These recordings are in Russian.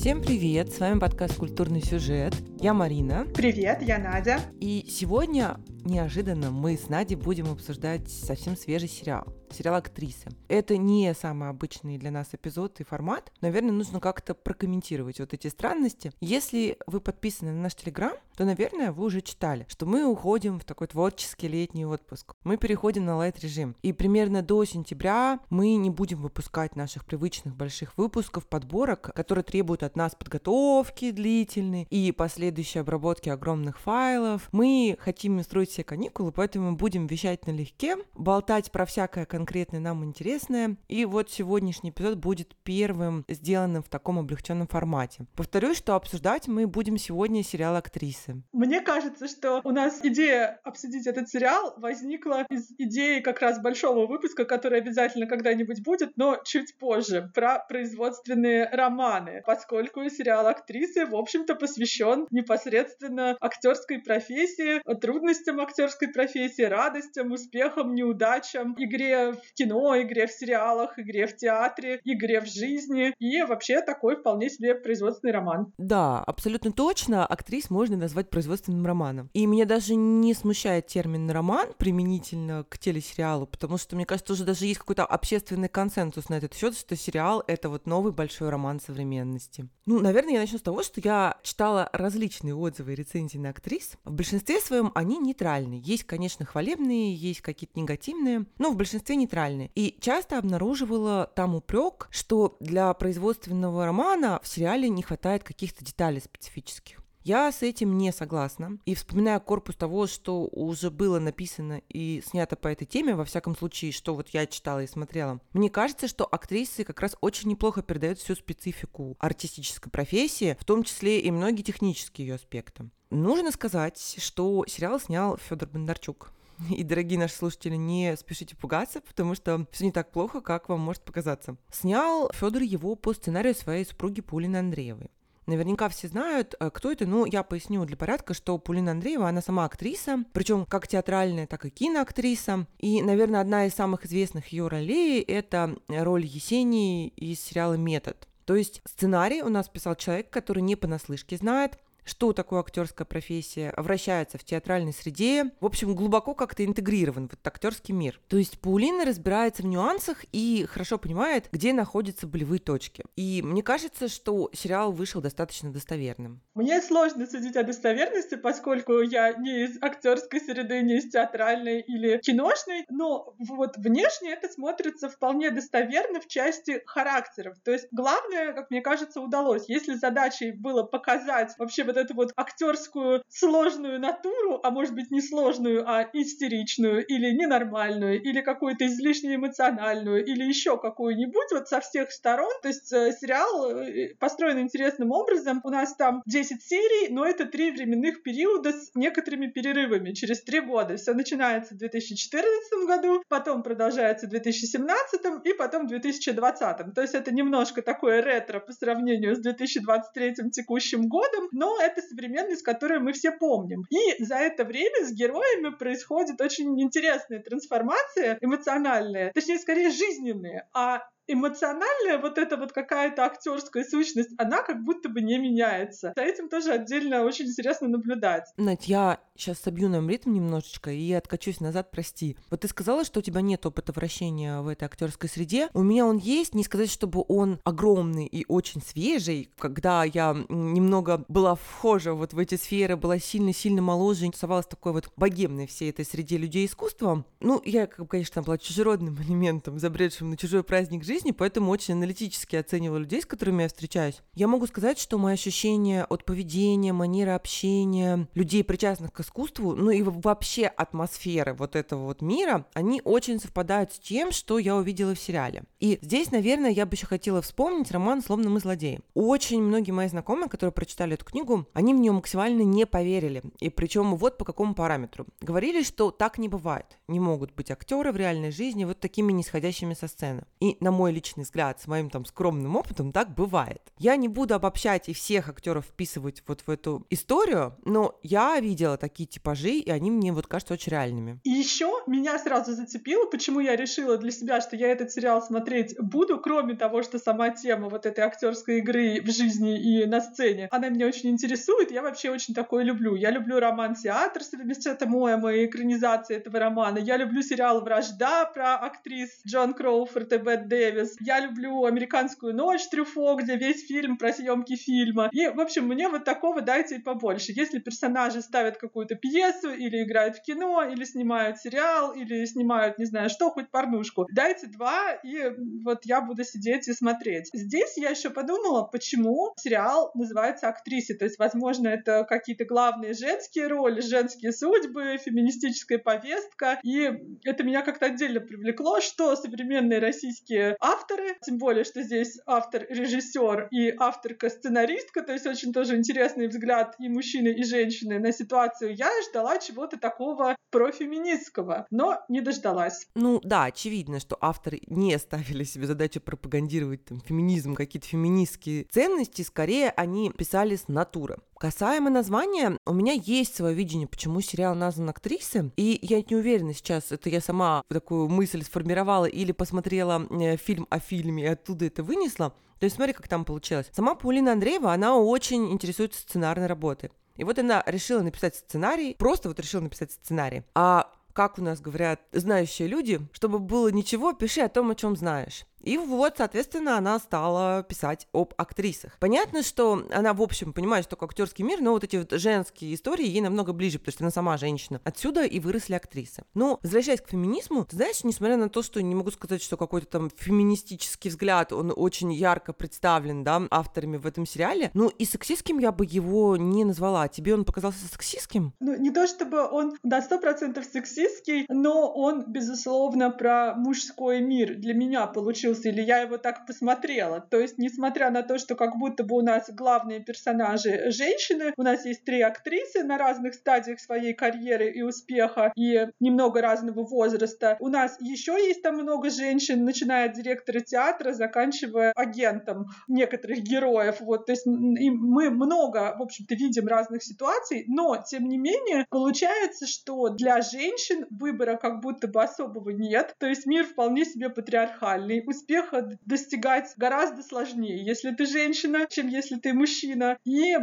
Всем привет! С вами подкаст «Культурный сюжет». Я Марина. Привет, я Надя. И сегодня неожиданно мы с Надей будем обсуждать совсем свежий сериал сериал «Актрисы». Это не самый обычный для нас эпизод и формат. Наверное, нужно как-то прокомментировать вот эти странности. Если вы подписаны на наш Телеграм, то, наверное, вы уже читали, что мы уходим в такой творческий летний отпуск. Мы переходим на лайт-режим. И примерно до сентября мы не будем выпускать наших привычных больших выпусков, подборок, которые требуют от нас подготовки длительной и последующей обработки огромных файлов. Мы хотим устроить себе каникулы, поэтому будем вещать налегке, болтать про всякое конкретное нам интересное. И вот сегодняшний эпизод будет первым сделанным в таком облегченном формате. Повторюсь, что обсуждать мы будем сегодня сериал «Актрисы». Мне кажется, что у нас идея обсудить этот сериал возникла из идеи как раз большого выпуска, который обязательно когда-нибудь будет, но чуть позже, про производственные романы, поскольку сериал «Актрисы», в общем-то, посвящен непосредственно актерской профессии, трудностям актерской профессии, радостям, успехам, неудачам, игре в кино, игре в сериалах, игре в театре, игре в жизни. И вообще такой вполне себе производственный роман. Да, абсолютно точно. Актрис можно назвать производственным романом. И меня даже не смущает термин роман применительно к телесериалу, потому что, мне кажется, уже даже есть какой-то общественный консенсус на этот счет, что сериал — это вот новый большой роман современности. Ну, наверное, я начну с того, что я читала различные отзывы и рецензии на актрис. В большинстве своем они нейтральны. Есть, конечно, хвалебные, есть какие-то негативные, но в большинстве нейтральны. И часто обнаруживала там упрек, что для производственного романа в сериале не хватает каких-то деталей специфических. Я с этим не согласна. И вспоминая корпус того, что уже было написано и снято по этой теме, во всяком случае, что вот я читала и смотрела, мне кажется, что актрисы как раз очень неплохо передают всю специфику артистической профессии, в том числе и многие технические ее аспекты. Нужно сказать, что сериал снял Федор Бондарчук. И, дорогие наши слушатели, не спешите пугаться, потому что все не так плохо, как вам может показаться. Снял Федор его по сценарию своей супруги Пулины Андреевой. Наверняка все знают, э, кто это, но я поясню для порядка, что Пулина Андреева, она сама актриса, причем как театральная, так и киноактриса. И, наверное, одна из самых известных ее ролей – это роль Есении из сериала «Метод». То есть сценарий у нас писал человек, который не понаслышке знает, что такое актерская профессия, вращается в театральной среде, в общем, глубоко как-то интегрирован в этот актерский мир. То есть Паулина разбирается в нюансах и хорошо понимает, где находятся болевые точки. И мне кажется, что сериал вышел достаточно достоверным. Мне сложно судить о достоверности, поскольку я не из актерской среды, не из театральной или киношной, но вот внешне это смотрится вполне достоверно в части характеров. То есть главное, как мне кажется, удалось. Если задачей было показать вообще вот эту вот актерскую сложную натуру, а может быть не сложную, а истеричную или ненормальную, или какую-то излишне эмоциональную, или еще какую-нибудь вот со всех сторон. То есть э, сериал э, построен интересным образом. У нас там 10 серий, но это три временных периода с некоторыми перерывами через три года. Все начинается в 2014 году, потом продолжается в 2017 и потом в 2020. То есть это немножко такое ретро по сравнению с 2023 текущим годом, но это современность, которую мы все помним. И за это время с героями происходит очень интересная трансформация эмоциональная, точнее, скорее жизненная. А эмоциональная вот эта вот какая-то актерская сущность, она как будто бы не меняется. За этим тоже отдельно очень интересно наблюдать. Надь, я сейчас собью нам ритм немножечко и откачусь назад, прости. Вот ты сказала, что у тебя нет опыта вращения в этой актерской среде. У меня он есть, не сказать, чтобы он огромный и очень свежий. Когда я немного была вхожа вот в эти сферы, была сильно-сильно моложе, интересовалась такой вот богемной всей этой среде людей искусства. Ну, я, конечно, была чужеродным элементом, забредшим на чужой праздник жизни, поэтому очень аналитически оценивала людей, с которыми я встречаюсь. Я могу сказать, что мои ощущения от поведения, манеры общения, людей, причастных к искусству, ну и вообще атмосферы вот этого вот мира, они очень совпадают с тем, что я увидела в сериале. И здесь, наверное, я бы еще хотела вспомнить роман «Словно мы злодеи». Очень многие мои знакомые, которые прочитали эту книгу, они в нее максимально не поверили. И причем вот по какому параметру. Говорили, что так не бывает. Не могут быть актеры в реальной жизни вот такими нисходящими со сцены. И, на мой личный взгляд, с моим там скромным опытом, так бывает. Я не буду обобщать и всех актеров вписывать вот в эту историю, но я видела такие типажи, и они мне вот кажутся очень реальными. И еще меня сразу зацепило, почему я решила для себя, что я этот сериал смотреть буду, кроме того, что сама тема вот этой актерской игры в жизни и на сцене, она меня очень интересует. Я вообще очень такое люблю. Я люблю роман-театр с Селебесчета Моэма и экранизации этого романа. Я люблю сериал «Вражда» про актрис Джон Кроуфорд и Бет Дэвис. Я люблю «Американскую ночь» Трюфо, где весь фильм про съемки фильма. И, в общем, мне вот такого дайте и побольше. Если персонажи ставят какую-то пьесу или играют в кино, или снимают сериал, или снимают, не знаю что, хоть порнушку, дайте два, и вот я буду сидеть и смотреть. Здесь я еще подумала, почему сериал называется «Актрисе». То есть, возможно, это какие-то главные женские роли, женские судьбы, феминистическая повестка. И это меня как-то отдельно привлекло, что современные российские авторы, тем более, что здесь автор-режиссер и авторка-сценаристка, то есть очень тоже интересный взгляд и мужчины, и женщины на ситуацию. Я ждала чего-то такого профеминистского, но не дождалась. Ну да, очевидно, что авторы не ставили себе задачу пропагандировать там, феминизм, какие-то феминистские ценности, скорее они писали с натуры. Касаемо названия, у меня есть свое видение, почему сериал назван актрисы, и я не уверена сейчас, это я сама такую мысль сформировала или посмотрела э, фильм о фильме и оттуда это вынесла. То есть смотри, как там получилось. Сама Паулина Андреева, она очень интересуется сценарной работой. И вот она решила написать сценарий, просто вот решила написать сценарий. А как у нас говорят знающие люди, чтобы было ничего, пиши о том, о чем знаешь. И вот, соответственно, она стала писать об актрисах. Понятно, что она, в общем, понимает, что такое актерский мир, но вот эти вот женские истории ей намного ближе, потому что она сама женщина. Отсюда и выросли актрисы. Но, возвращаясь к феминизму, ты знаешь, несмотря на то, что не могу сказать, что какой-то там феминистический взгляд, он очень ярко представлен, да, авторами в этом сериале, ну и сексистским я бы его не назвала. Тебе он показался сексистским? Ну, не то чтобы он на сто процентов сексистский, но он, безусловно, про мужской мир для меня получил получился, или я его так посмотрела. То есть, несмотря на то, что как будто бы у нас главные персонажи женщины, у нас есть три актрисы на разных стадиях своей карьеры и успеха, и немного разного возраста. У нас еще есть там много женщин, начиная от директора театра, заканчивая агентом некоторых героев. Вот, то есть и мы много, в общем-то, видим разных ситуаций, но, тем не менее, получается, что для женщин выбора как будто бы особого нет. То есть мир вполне себе патриархальный успеха достигать гораздо сложнее, если ты женщина, чем если ты мужчина. И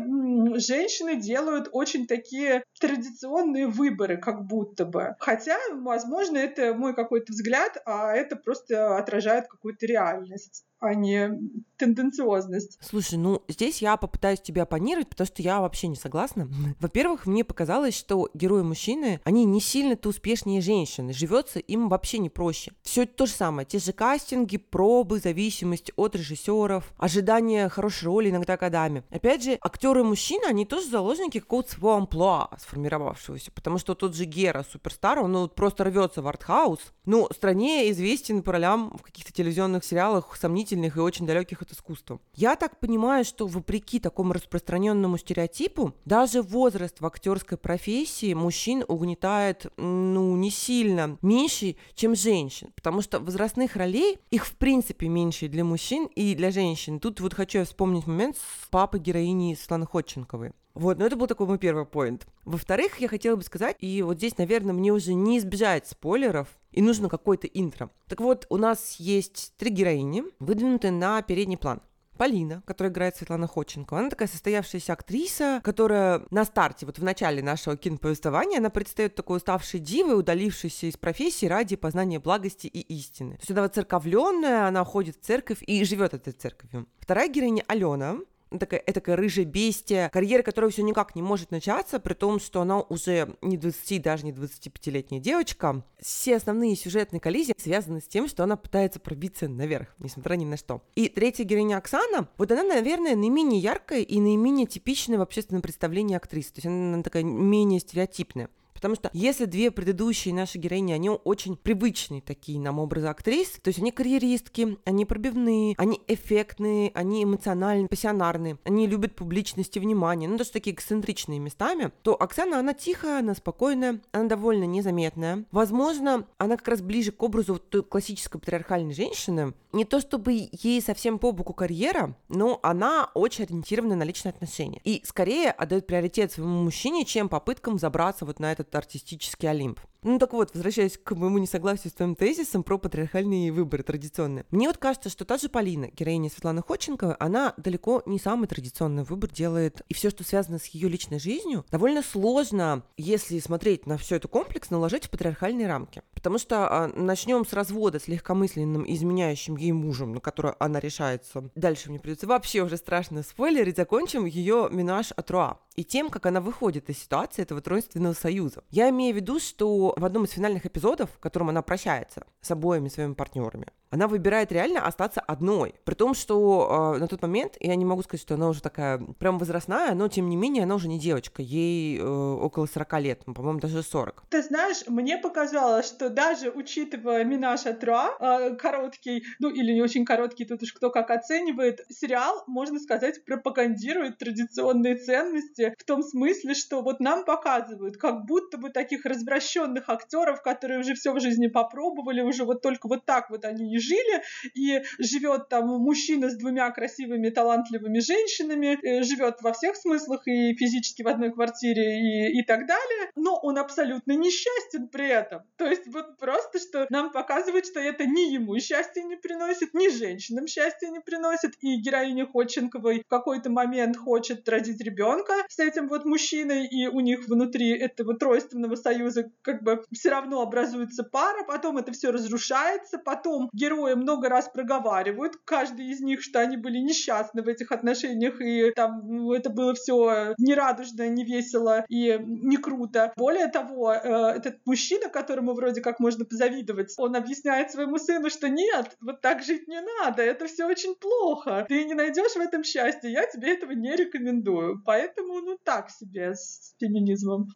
женщины делают очень такие традиционные выборы, как будто бы. Хотя, возможно, это мой какой-то взгляд, а это просто отражает какую-то реальность а не тенденциозность. Слушай, ну здесь я попытаюсь тебя оппонировать, потому что я вообще не согласна. Во-первых, мне показалось, что герои мужчины, они не сильно-то успешнее женщины, живется им вообще не проще. Все это то же самое, те же кастинги, пробы, зависимость от режиссеров, ожидание хорошей роли иногда годами. Опять же, актеры мужчины, они тоже заложники какого-то своего амплуа сформировавшегося, потому что тот же Гера, суперстар, он ну, просто рвется в артхаус, ну, стране известен по ролям в каких-то телевизионных сериалах сомнительных сомнительных и очень далеких от искусства. Я так понимаю, что вопреки такому распространенному стереотипу, даже возраст в актерской профессии мужчин угнетает, ну, не сильно меньше, чем женщин, потому что возрастных ролей, их в принципе меньше для мужчин и для женщин. Тут вот хочу вспомнить момент с папой героини Светланы Ходченковой. Вот, но это был такой мой первый поинт. Во-вторых, я хотела бы сказать, и вот здесь, наверное, мне уже не избежать спойлеров, и нужно какое-то интро. Так вот, у нас есть три героини, выдвинутые на передний план. Полина, которая играет Светлана Ходченко, она такая состоявшаяся актриса, которая на старте, вот в начале нашего киноповествования, она предстает такой уставшей дивой, удалившейся из профессии ради познания благости и истины. То есть она церковленная, она ходит в церковь и живет этой церковью. Вторая героиня Алена, такая, такая рыжая бестия, карьера которая все никак не может начаться, при том, что она уже не 20, даже не 25-летняя девочка. Все основные сюжетные коллизии связаны с тем, что она пытается пробиться наверх, несмотря ни на что. И третья героиня Оксана, вот она, наверное, наименее яркая и наименее типичная в общественном представлении актрисы. То есть она такая менее стереотипная. Потому что если две предыдущие наши героини, они очень привычные такие нам образы актрис, то есть они карьеристки, они пробивные, они эффектные, они эмоциональные, пассионарные, они любят публичность и внимание, ну, даже такие эксцентричные местами, то Оксана, она тихая, она спокойная, она довольно незаметная. Возможно, она как раз ближе к образу той классической патриархальной женщины. Не то чтобы ей совсем по боку карьера, но она очень ориентирована на личные отношения. И скорее отдает приоритет своему мужчине, чем попыткам забраться вот на этот артистический Олимп. Ну так вот, возвращаясь к моему несогласию с твоим тезисом про патриархальные выборы традиционные. Мне вот кажется, что та же Полина, героиня Светланы Ходченковой, она далеко не самый традиционный выбор делает. И все, что связано с ее личной жизнью, довольно сложно, если смотреть на все это комплекс, наложить в патриархальные рамки. Потому что а, начнем с развода с легкомысленным изменяющим ей мужем, на которое она решается. Дальше мне придется вообще уже страшно спойлерить. Закончим ее минаж от Руа и тем, как она выходит из ситуации этого тройственного союза. Я имею в виду, что в одном из финальных эпизодов, в котором она прощается с обоими своими партнерами, она выбирает реально остаться одной. При том, что э, на тот момент, я не могу сказать, что она уже такая прям возрастная, но тем не менее она уже не девочка, ей э, около 40 лет, ну, по-моему, даже 40. Ты знаешь, мне показалось, что даже учитывая Минаж Атруа, э, короткий, ну или не очень короткий, тут уж кто как оценивает, сериал, можно сказать, пропагандирует традиционные ценности в том смысле, что вот нам показывают, как будто бы таких развращенных актеров, которые уже все в жизни попробовали, уже вот только вот так вот они не жили, и живет там мужчина с двумя красивыми, талантливыми женщинами, э, живет во всех смыслах и физически в одной квартире и, и так далее, но он абсолютно несчастен при этом. То есть вот просто, что нам показывают, что это ни ему счастье не приносит, ни женщинам счастье не приносит, и героиня Ходченковой в какой-то момент хочет родить ребенка с этим вот мужчиной, и у них внутри этого тройственного союза как бы все равно образуется пара, потом это все разрушается, потом герои много раз проговаривают, каждый из них, что они были несчастны в этих отношениях, и там ну, это было все не радужно, не весело и не круто. Более того, э, этот мужчина, которому вроде как можно позавидовать, он объясняет своему сыну, что нет, вот так жить не надо, это все очень плохо. Ты не найдешь в этом счастья, я тебе этого не рекомендую. Поэтому, ну так себе с феминизмом.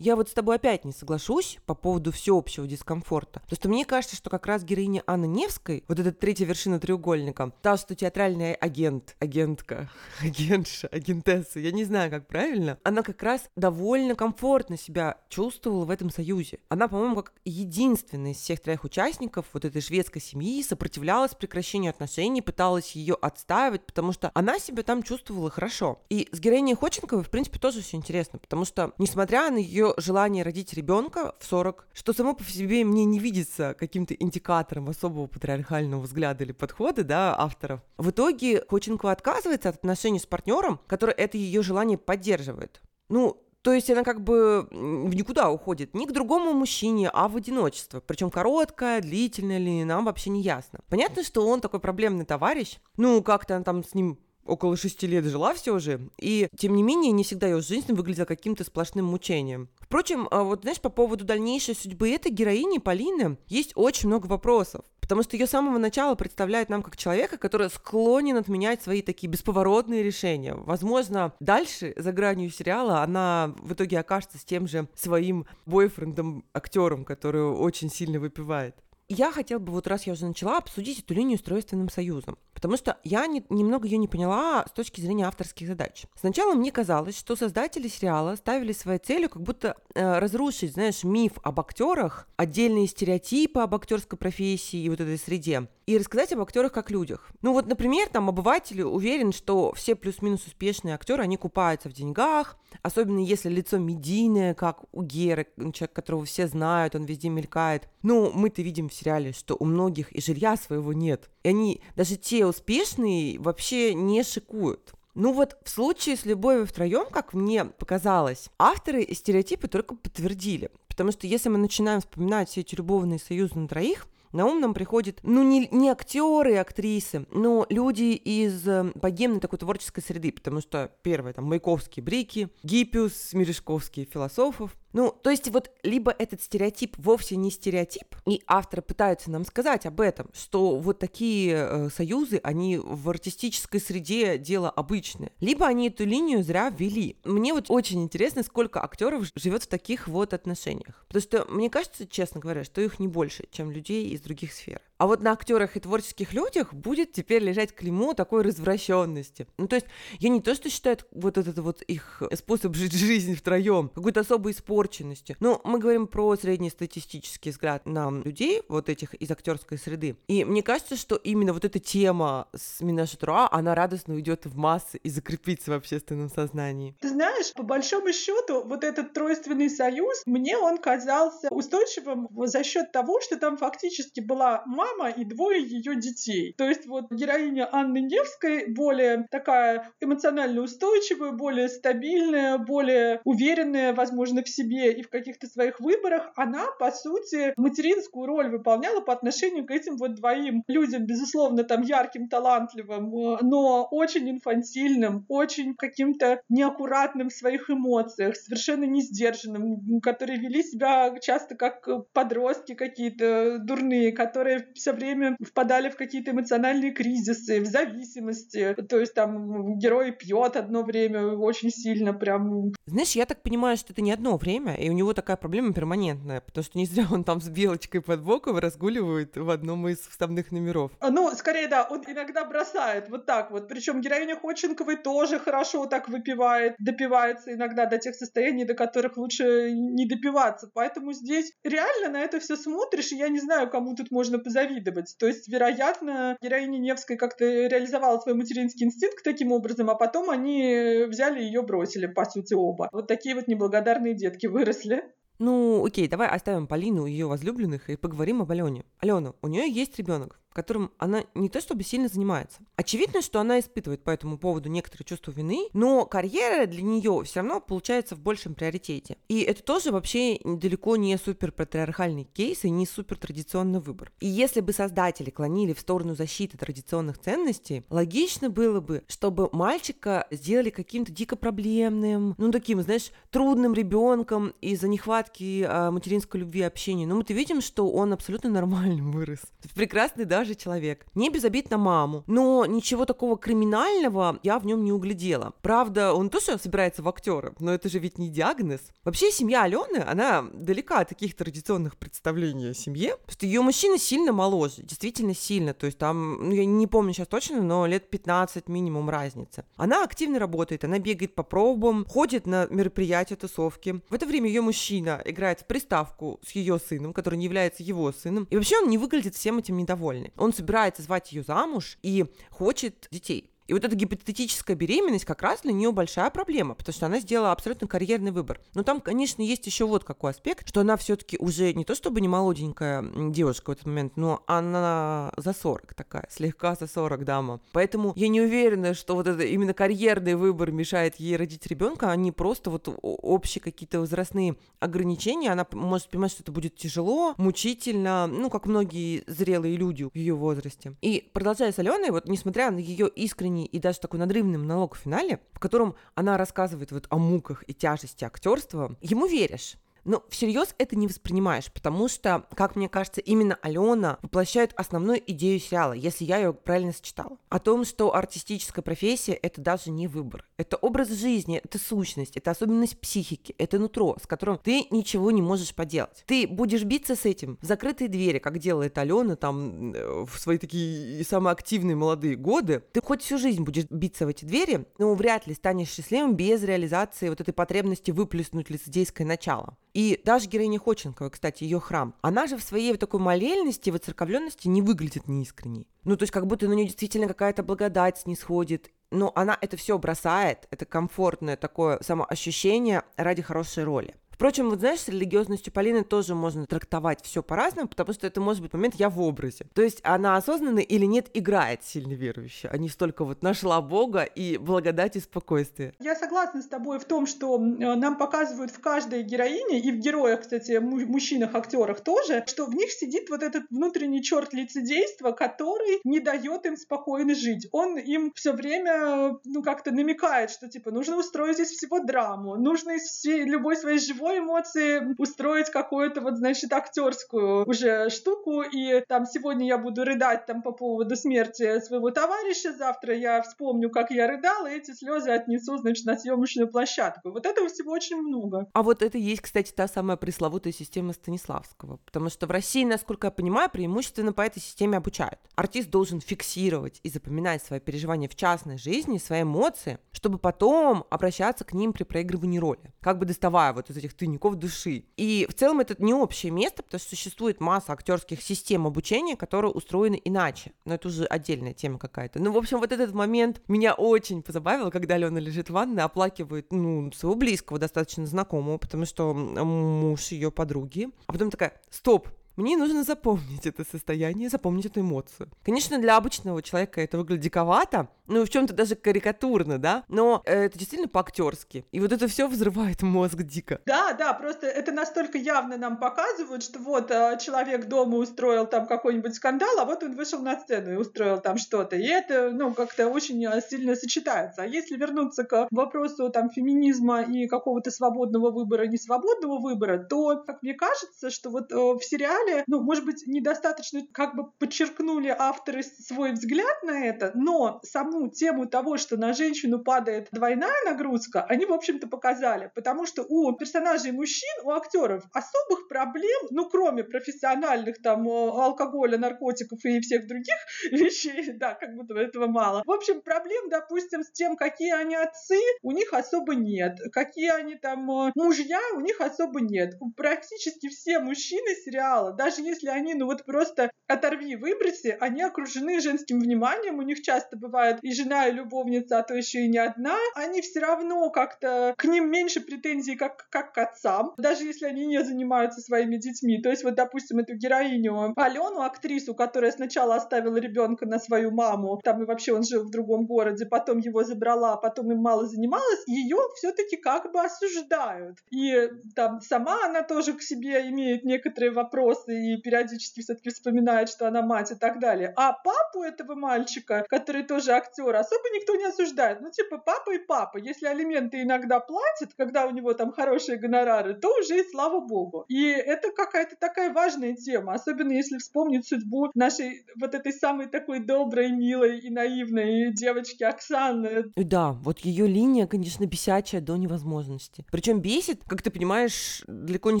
Я вот с тобой опять не соглашусь по поводу всеобщего дискомфорта. Потому что мне кажется, что как раз героиня Анны Невской, вот эта третья вершина треугольника, та, что театральный агент, агентка, агентша, агентесса, я не знаю, как правильно, она как раз довольно комфортно себя чувствовала в этом союзе. Она, по-моему, как единственная из всех троих участников вот этой шведской семьи сопротивлялась прекращению отношений, пыталась ее отстаивать, потому что она себя там чувствовала хорошо. И с героиней Ходченковой, в принципе, тоже все интересно, потому что, несмотря на ее желание родить ребенка в 40, что само по себе мне не видится каким-то индикатором особого патриархального взгляда или подхода, да, авторов. В итоге Ходченкова отказывается от отношений с партнером, который это ее желание поддерживает. Ну, то есть она как бы в никуда уходит, не к другому мужчине, а в одиночество. Причем короткое, длительное ли, нам вообще не ясно. Понятно, что он такой проблемный товарищ. Ну, как-то она там с ним около шести лет жила все же, и тем не менее не всегда ее жизнь выглядела каким-то сплошным мучением. Впрочем, а вот знаешь, по поводу дальнейшей судьбы этой героини Полины есть очень много вопросов. Потому что ее с самого начала представляют нам как человека, который склонен отменять свои такие бесповоротные решения. Возможно, дальше, за гранью сериала, она в итоге окажется с тем же своим бойфрендом, актером, который очень сильно выпивает. Я хотела бы, вот раз я уже начала, обсудить эту линию с Тройственным Союзом. Потому что я не, немного ее не поняла с точки зрения авторских задач. Сначала мне казалось, что создатели сериала ставили своей целью как будто э, разрушить, знаешь, миф об актерах, отдельные стереотипы об актерской профессии и вот этой среде, и рассказать об актерах как людях. Ну вот, например, там обыватель уверен, что все плюс-минус успешные актеры, они купаются в деньгах, особенно если лицо медийное, как у Геры, человек, которого все знают, он везде мелькает. Ну, мы-то видим в сериале, что у многих и жилья своего нет. И они, даже те успешные, вообще не шикуют. Ну вот в случае с любовью втроем, как мне показалось, авторы стереотипы только подтвердили. Потому что если мы начинаем вспоминать все эти любовные союзы на троих, на ум нам приходят, ну, не, не актеры и актрисы, но люди из э, богемной такой творческой среды, потому что первое, там, Маяковские брики, Гиппиус, Мережковские философов, Ну, то есть вот либо этот стереотип вовсе не стереотип, и авторы пытаются нам сказать об этом, что вот такие э, союзы, они в артистической среде дело обычное, либо они эту линию зря ввели. Мне вот очень интересно, сколько актеров живет в таких вот отношениях. Потому что мне кажется, честно говоря, что их не больше, чем людей из других сфер. А вот на актерах и творческих людях будет теперь лежать клеймо такой развращенности. Ну, то есть я не то, что считаю вот этот вот их способ жить жизнь втроем какой-то особой испорченностью. Но мы говорим про среднестатистический взгляд на людей, вот этих из актерской среды. И мне кажется, что именно вот эта тема с Минаж она радостно уйдет в массы и закрепится в общественном сознании. Ты знаешь, по большому счету, вот этот тройственный союз, мне он казался устойчивым за счет того, что там фактически была мама, мама и двое ее детей. То есть вот героиня Анны Невской более такая эмоционально устойчивая, более стабильная, более уверенная, возможно, в себе и в каких-то своих выборах, она, по сути, материнскую роль выполняла по отношению к этим вот двоим людям, безусловно, там ярким, талантливым, но очень инфантильным, очень каким-то неаккуратным в своих эмоциях, совершенно не сдержанным, которые вели себя часто как подростки какие-то дурные, которые все время впадали в какие-то эмоциональные кризисы, в зависимости. То есть там герой пьет одно время очень сильно, прям. Знаешь, я так понимаю, что это не одно время, и у него такая проблема перманентная, потому что не зря он там с белочкой под боком разгуливает в одном из вставных номеров. А, ну, скорее, да, он иногда бросает вот так вот. Причем героиня Ходченковой тоже хорошо так выпивает, допивается иногда до тех состояний, до которых лучше не допиваться. Поэтому здесь реально на это все смотришь, и я не знаю, кому тут можно позавидовать завидовать. То есть, вероятно, героиня Невской как-то реализовала свой материнский инстинкт таким образом, а потом они взяли ее бросили, по сути, оба. Вот такие вот неблагодарные детки выросли. Ну, окей, давай оставим Полину и ее возлюбленных и поговорим об Алене. Алена, у нее есть ребенок которым она не то чтобы сильно занимается. Очевидно, что она испытывает по этому поводу некоторые чувства вины, но карьера для нее все равно получается в большем приоритете. И это тоже вообще далеко не супер патриархальный кейс и не супер традиционный выбор. И если бы создатели клонили в сторону защиты традиционных ценностей, логично было бы, чтобы мальчика сделали каким-то дико проблемным, ну таким, знаешь, трудным ребенком из-за нехватки а, материнской любви и общения. Но мы-то видим, что он абсолютно нормальным вырос. Прекрасный, да, даже человек. Не без обид на маму. Но ничего такого криминального я в нем не углядела. Правда, он тоже собирается в актеры, но это же ведь не диагноз. Вообще, семья Алены, она далека от таких традиционных представлений о семье, потому что ее мужчина сильно моложе, действительно сильно. То есть там, ну, я не помню сейчас точно, но лет 15 минимум разница. Она активно работает, она бегает по пробам, ходит на мероприятия, тусовки. В это время ее мужчина играет в приставку с ее сыном, который не является его сыном. И вообще он не выглядит всем этим недовольным. Он собирается звать ее замуж и хочет детей. И вот эта гипотетическая беременность как раз для нее большая проблема, потому что она сделала абсолютно карьерный выбор. Но там, конечно, есть еще вот какой аспект, что она все-таки уже не то чтобы не молоденькая девушка в этот момент, но она за 40 такая, слегка за 40 дама. Поэтому я не уверена, что вот это именно карьерный выбор мешает ей родить ребенка, а не просто вот общие какие-то возрастные ограничения. Она может понимать, что это будет тяжело, мучительно, ну, как многие зрелые люди в ее возрасте. И продолжая с Аленой, вот несмотря на ее искренний искренний и даже такой надрывный монолог в финале, в котором она рассказывает вот о муках и тяжести актерства, ему веришь. Но всерьез это не воспринимаешь, потому что, как мне кажется, именно Алена воплощает основную идею сериала, если я ее правильно сочетала. О том, что артистическая профессия — это даже не выбор. Это образ жизни, это сущность, это особенность психики, это нутро, с которым ты ничего не можешь поделать. Ты будешь биться с этим в закрытые двери, как делает Алена там э, в свои такие самые активные молодые годы. Ты хоть всю жизнь будешь биться в эти двери, но вряд ли станешь счастливым без реализации вот этой потребности выплеснуть лицедейское начало. И даже героиня Ходченкова, кстати, ее храм, она же в своей вот такой молельности, воцерковленности не выглядит неискренней. Ну, то есть как будто на нее действительно какая-то благодать снисходит, но она это все бросает, это комфортное такое самоощущение ради хорошей роли. Впрочем, вот знаешь, с религиозностью Полины тоже можно трактовать все по-разному, потому что это может быть момент «я в образе». То есть она осознанно или нет играет сильно верующая, а не столько вот нашла Бога и благодать и спокойствие. Я согласна с тобой в том, что нам показывают в каждой героине и в героях, кстати, мужчинах, актерах тоже, что в них сидит вот этот внутренний черт лицедейства, который не дает им спокойно жить. Он им все время, ну, как-то намекает, что, типа, нужно устроить из всего драму, нужно из всей, любой своей живой его эмоции устроить какую-то вот, значит, актерскую уже штуку, и там сегодня я буду рыдать там по поводу смерти своего товарища, завтра я вспомню, как я рыдала, и эти слезы отнесу, значит, на съемочную площадку. Вот этого всего очень много. А вот это есть, кстати, та самая пресловутая система Станиславского, потому что в России, насколько я понимаю, преимущественно по этой системе обучают. Артист должен фиксировать и запоминать свои переживания в частной жизни, свои эмоции, чтобы потом обращаться к ним при проигрывании роли, как бы доставая вот из этих тайников души. И в целом это не общее место, потому что существует масса актерских систем обучения, которые устроены иначе. Но это уже отдельная тема какая-то. Ну, в общем, вот этот момент меня очень позабавил, когда Алена лежит в ванной, оплакивает, ну, своего близкого, достаточно знакомого, потому что муж ее подруги. А потом такая, стоп, мне нужно запомнить это состояние, запомнить эту эмоцию. Конечно, для обычного человека это выглядит диковато, ну, в чем-то даже карикатурно, да, но э, это действительно по-актерски. И вот это все взрывает мозг дико. Да, да, просто это настолько явно нам показывают, что вот э, человек дома устроил там какой-нибудь скандал, а вот он вышел на сцену и устроил там что-то. И это, ну, как-то очень э, сильно сочетается. А если вернуться к вопросу там феминизма и какого-то свободного выбора, не свободного выбора, то, как мне кажется, что вот в сериале далее. Ну, может быть, недостаточно как бы подчеркнули авторы свой взгляд на это, но саму тему того, что на женщину падает двойная нагрузка, они, в общем-то, показали. Потому что у персонажей мужчин, у актеров особых проблем, ну, кроме профессиональных там алкоголя, наркотиков и всех других вещей, да, как будто этого мало. В общем, проблем, допустим, с тем, какие они отцы, у них особо нет. Какие они там мужья, у них особо нет. Практически все мужчины сериала даже если они, ну вот просто оторви выброси, они окружены женским вниманием, у них часто бывает и жена, и любовница, а то еще и не одна, они все равно как-то, к ним меньше претензий, как, как к отцам, даже если они не занимаются своими детьми. То есть вот, допустим, эту героиню Алену, актрису, которая сначала оставила ребенка на свою маму, там и вообще он жил в другом городе, потом его забрала, потом им мало занималась, ее все-таки как бы осуждают. И там сама она тоже к себе имеет некоторые вопросы, и периодически все-таки вспоминает, что она мать и так далее. А папу этого мальчика, который тоже актер, особо никто не осуждает. Ну, типа, папа и папа. Если алименты иногда платят, когда у него там хорошие гонорары, то уже и слава богу. И это какая-то такая важная тема, особенно если вспомнить судьбу нашей вот этой самой такой доброй, милой и наивной девочки Оксаны. Да, вот ее линия, конечно, бесячая до невозможности. Причем бесит, как ты понимаешь, далеко не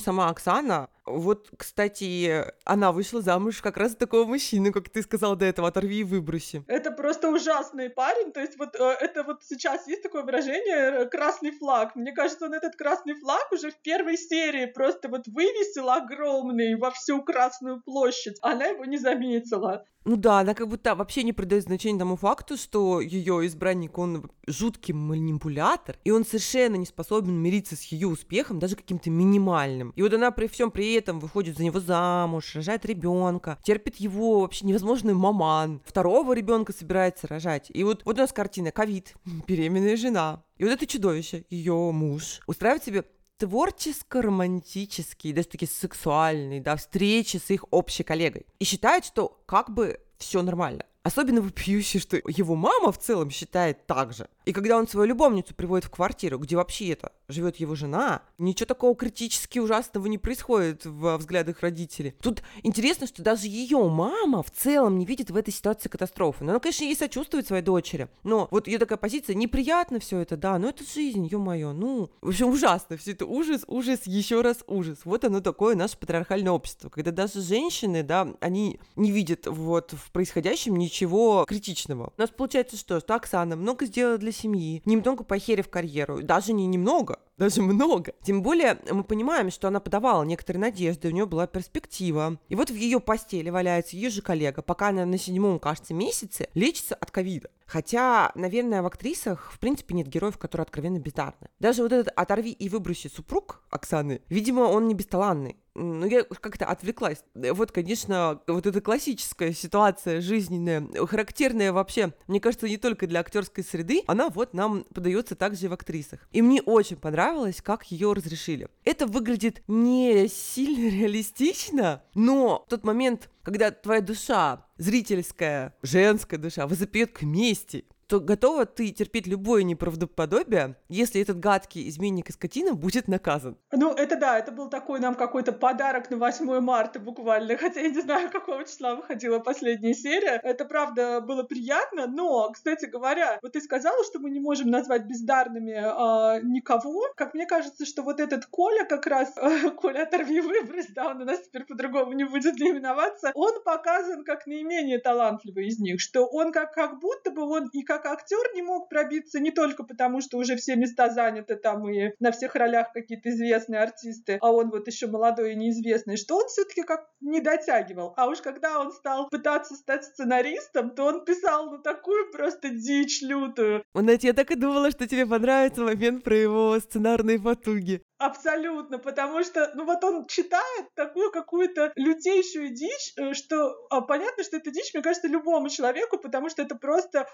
сама Оксана. Вот, кстати, она вышла замуж как раз за такого мужчину, как ты сказал до этого, оторви и выброси. Это просто ужасный парень, то есть вот э, это вот сейчас есть такое выражение э, «красный флаг». Мне кажется, он этот красный флаг уже в первой серии просто вот вывесил огромный во всю Красную площадь. Она его не заметила. Ну да, она как будто вообще не придает значения тому факту, что ее избранник, он жуткий манипулятор, и он совершенно не способен мириться с ее успехом, даже каким-то минимальным. И вот она при всем при этом выходит за него замуж, рожает ребенка, терпит его вообще невозможный маман, второго ребенка собирается рожать. И вот, вот у нас картина ковид, беременная жена. И вот это чудовище, ее муж, устраивает себе творческо-романтические, даже такие сексуальные, да, встречи с их общей коллегой. И считает, что как бы все нормально. Особенно вопиюще, что его мама в целом считает так же. И когда он свою любовницу приводит в квартиру, где вообще это живет его жена, ничего такого критически ужасного не происходит в взглядах родителей. Тут интересно, что даже ее мама в целом не видит в этой ситуации катастрофы. Но она, конечно, ей сочувствует своей дочери. Но вот ее такая позиция, неприятно все это, да, но это жизнь, ё-моё, ну, в общем, ужасно. Все это ужас, ужас, еще раз ужас. Вот оно такое наше патриархальное общество, когда даже женщины, да, они не видят вот в происходящем ничего критичного. У нас получается что? Что Оксана много сделала для семьи, немного похерив карьеру, даже не немного, даже много. Тем более мы понимаем, что она подавала некоторые надежды, у нее была перспектива. И вот в ее постели валяется ее же коллега, пока она на седьмом, кажется, месяце лечится от ковида. Хотя, наверное, в актрисах, в принципе, нет героев, которые откровенно бездарны. Даже вот этот «оторви и выброси» супруг Оксаны, видимо, он не бесталанный. Ну, я как-то отвлеклась. Вот, конечно, вот эта классическая ситуация жизненная, характерная вообще, мне кажется, не только для актерской среды, она вот нам подается также и в актрисах. И мне очень понравилось, как ее разрешили. Это выглядит не сильно реалистично, но тот момент, когда твоя душа, зрительская, женская душа, возопьет к мести, то готова ты терпеть любое неправдоподобие, если этот гадкий изменник и скотина будет наказан. Ну, это да, это был такой нам какой-то подарок на 8 марта буквально, хотя я не знаю, какого числа выходила последняя серия. Это, правда, было приятно, но, кстати говоря, вот ты сказала, что мы не можем назвать бездарными э, никого. Как мне кажется, что вот этот Коля как раз, э, Коля, оторви выброс, да, он у нас теперь по-другому не будет именоваться, он показан как наименее талантливый из них, что он как, как будто бы он и как актер не мог пробиться не только потому, что уже все места заняты там и на всех ролях какие-то известные артисты, а он вот еще молодой и неизвестный, что он все-таки как не дотягивал. А уж когда он стал пытаться стать сценаристом, то он писал ну такую просто дичь лютую. Знаете, я так и думала, что тебе понравится момент про его сценарные потуги. Абсолютно, потому что, ну вот он читает такую какую-то лютейшую дичь, э, что а, понятно, что это дичь, мне кажется, любому человеку, потому что это просто